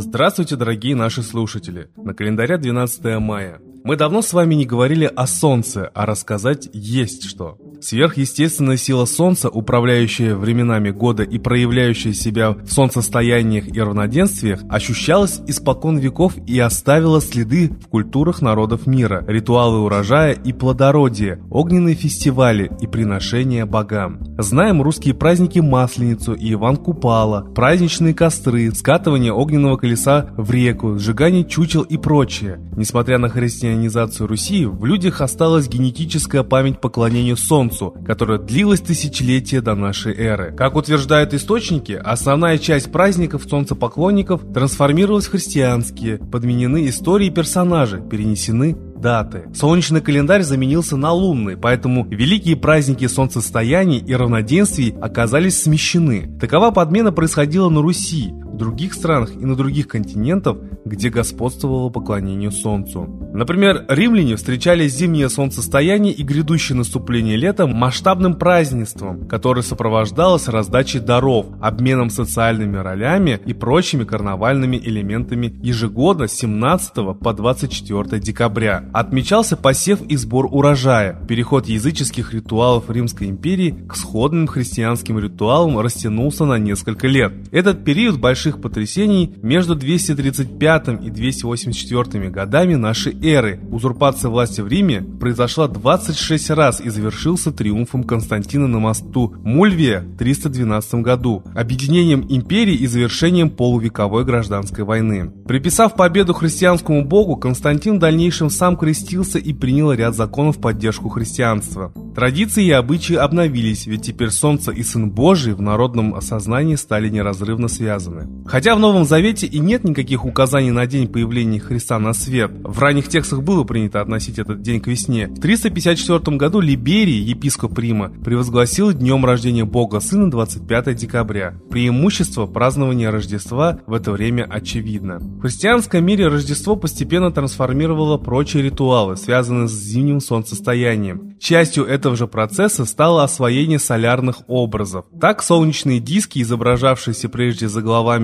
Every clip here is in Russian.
Здравствуйте, дорогие наши слушатели! На календаре 12 мая. Мы давно с вами не говорили о Солнце, а рассказать есть что. Сверхъестественная сила Солнца, управляющая временами года и проявляющая себя в солнцестояниях и равноденствиях, ощущалась испокон веков и оставила следы в культурах народов мира, ритуалы урожая и плодородия, огненные фестивали и приношения богам. Знаем русские праздники Масленицу и Иван Купала, праздничные костры, скатывание огненного колеса в реку, сжигание чучел и прочее. Несмотря на христианизацию Руси, в людях осталась генетическая память поклонению Солнцу, Солнцу, которая длилась тысячелетия до нашей эры. Как утверждают источники, основная часть праздников солнцепоклонников трансформировалась в христианские, подменены истории персонажи, перенесены даты. Солнечный календарь заменился на лунный, поэтому великие праздники солнцестояний и равноденствий оказались смещены. Такова подмена происходила на Руси, других странах и на других континентах, где господствовало поклонение Солнцу. Например, римляне встречали зимнее солнцестояние и грядущее наступление лета масштабным празднеством, которое сопровождалось раздачей даров, обменом социальными ролями и прочими карнавальными элементами ежегодно с 17 по 24 декабря. Отмечался посев и сбор урожая. Переход языческих ритуалов Римской империи к сходным христианским ритуалам растянулся на несколько лет. Этот период больших больших потрясений между 235 и 284 годами нашей эры. Узурпация власти в Риме произошла 26 раз и завершился триумфом Константина на мосту Мульвия в 312 году, объединением империи и завершением полувековой гражданской войны. Приписав победу христианскому богу, Константин в дальнейшем сам крестился и принял ряд законов в поддержку христианства. Традиции и обычаи обновились, ведь теперь Солнце и Сын Божий в народном осознании стали неразрывно связаны. Хотя в Новом Завете и нет никаких указаний на день появления Христа на свет, в ранних текстах было принято относить этот день к весне. В 354 году Либерий, епископ Рима, превозгласил днем рождения Бога Сына 25 декабря. Преимущество празднования Рождества в это время очевидно. В христианском мире Рождество постепенно трансформировало прочие ритуалы, связанные с зимним солнцестоянием. Частью этого же процесса стало освоение солярных образов. Так солнечные диски, изображавшиеся прежде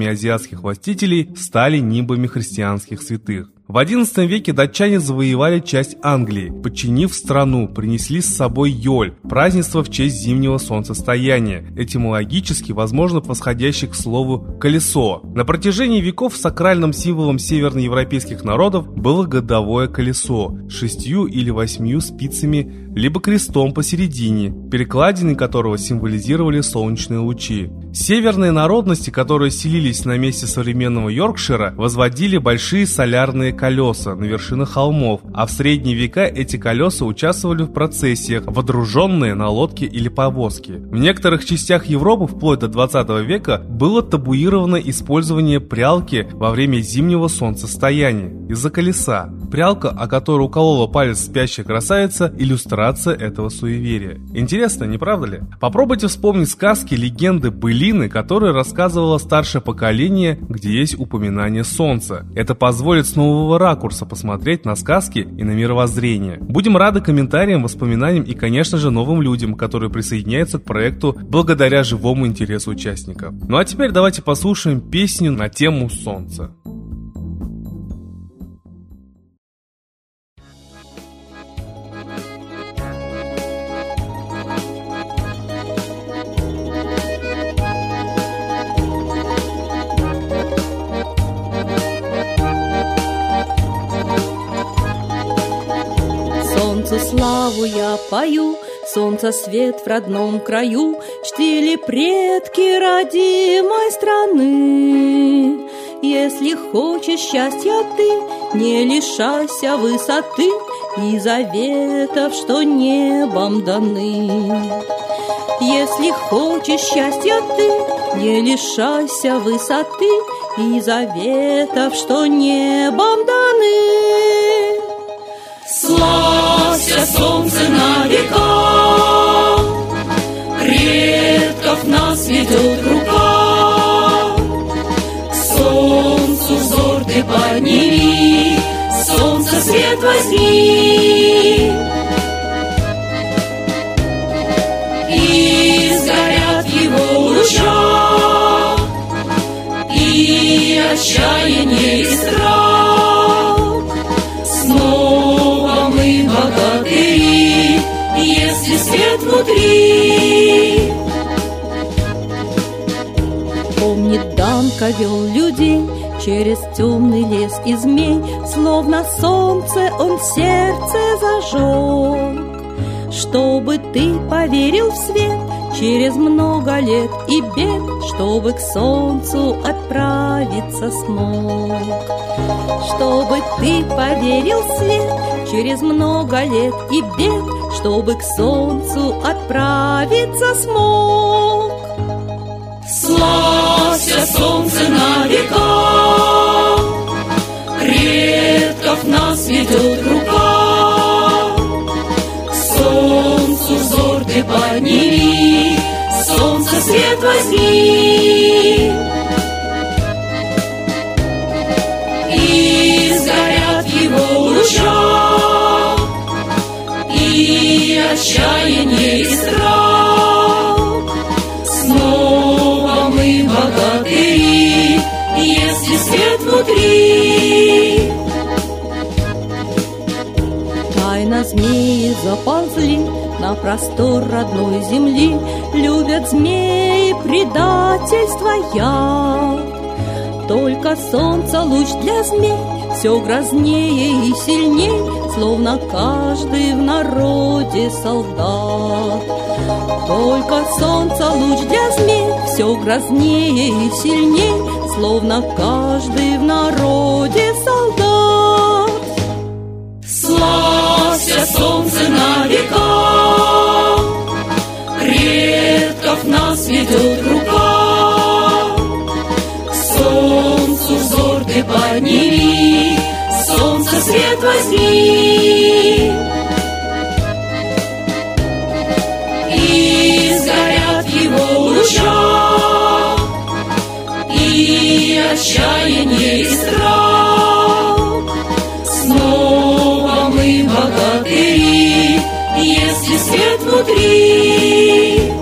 заголовами азиатских властителей стали нимбами христианских святых. В XI веке датчане завоевали часть Англии, подчинив страну, принесли с собой Йоль, празднество в честь зимнего солнцестояния, этимологически, возможно, восходящее к слову «колесо». На протяжении веков сакральным символом северноевропейских народов было годовое колесо, шестью или восьмью спицами, либо крестом посередине, перекладины которого символизировали солнечные лучи. Северные народности, которые селились на месте современного Йоркшира, возводили большие солярные колеса на вершинах холмов, а в средние века эти колеса участвовали в процессиях, водруженные на лодке или повозке. В некоторых частях Европы вплоть до 20 века было табуировано использование прялки во время зимнего солнцестояния из-за колеса. Прялка, о которой уколола палец спящая красавица, иллюстрация этого суеверия. Интересно, не правда ли? Попробуйте вспомнить сказки, легенды, былины, которые рассказывало старшее поколение, где есть упоминание солнца. Это позволит с нового ракурса посмотреть на сказки и на мировоззрение. Будем рады комментариям, воспоминаниям и, конечно же, новым людям, которые присоединяются к проекту благодаря живому интересу участников. Ну а теперь давайте послушаем песню на тему солнца. Славу я пою, Солнце свет в родном краю Чтили предки родимой страны. Если хочешь счастья ты, Не лишайся высоты И заветов, что небом даны. Если хочешь счастья ты, Не лишайся высоты И заветов, что небом даны. Славься, солнце на века, Предков нас ведет рука. К солнцу взор ты подними, Солнце свет возьми. Иванка вел людей через темный лес и змей, Словно солнце он сердце зажег. Чтобы ты поверил в свет через много лет и бед, Чтобы к солнцу отправиться смог. Чтобы ты поверил в свет через много лет и бед, Чтобы к солнцу отправиться смог. Славься, солнце на века, Предков нас ведет рука. Солнцу взор ты подними, Солнце свет возьми. И сгорят его луча, И отчаяние внутри. Тайно змеи заползли на простор родной земли, Любят змеи предательство яд. Только солнце луч для змей все грознее и сильней, Словно каждый в народе солдат. Только солнце луч для змей все грознее и сильней, Словно каждый в народе солдат. Славься, солнце на века, Предков нас ведет рука. К солнцу взор ты подними, Солнце свет возьми. И отчаяние и страх. Снова мы богатыри, если свет внутри.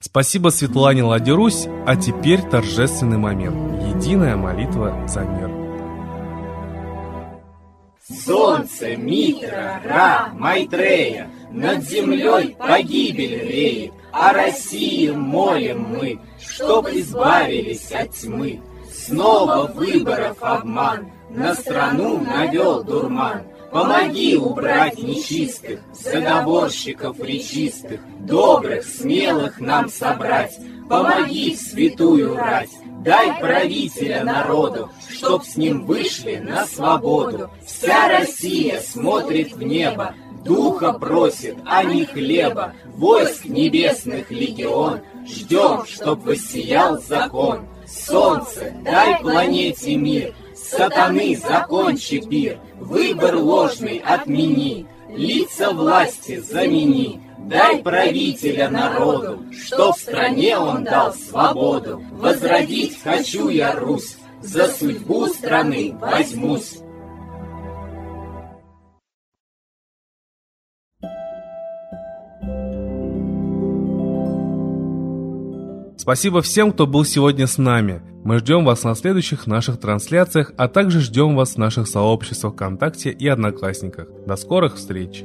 Спасибо Светлане Ладерусь, а теперь торжественный момент. Единая молитва за мир. Солнце, Митра, Ра, Майтрея, Над землей погибель реет, О России молим мы, Чтоб избавились от тьмы. Снова выборов обман, На страну навел дурман. Помоги убрать нечистых, Заговорщиков речистых, Добрых, смелых нам собрать. Помоги святую рать, Дай правителя народу, Чтоб с ним вышли на свободу. Вся Россия смотрит в небо, Духа просит, а не хлеба. Войск небесных легион, Ждем, чтоб воссиял закон. Солнце, дай планете мир, Сатаны закончи пир, Выбор ложный отмени, Лица власти замени. Дай правителя народу, Что в стране он дал свободу. Возродить хочу я Русь, За судьбу страны возьмусь. Спасибо всем, кто был сегодня с нами. Мы ждем вас на следующих наших трансляциях, а также ждем вас в наших сообществах ВКонтакте и Одноклассниках. До скорых встреч!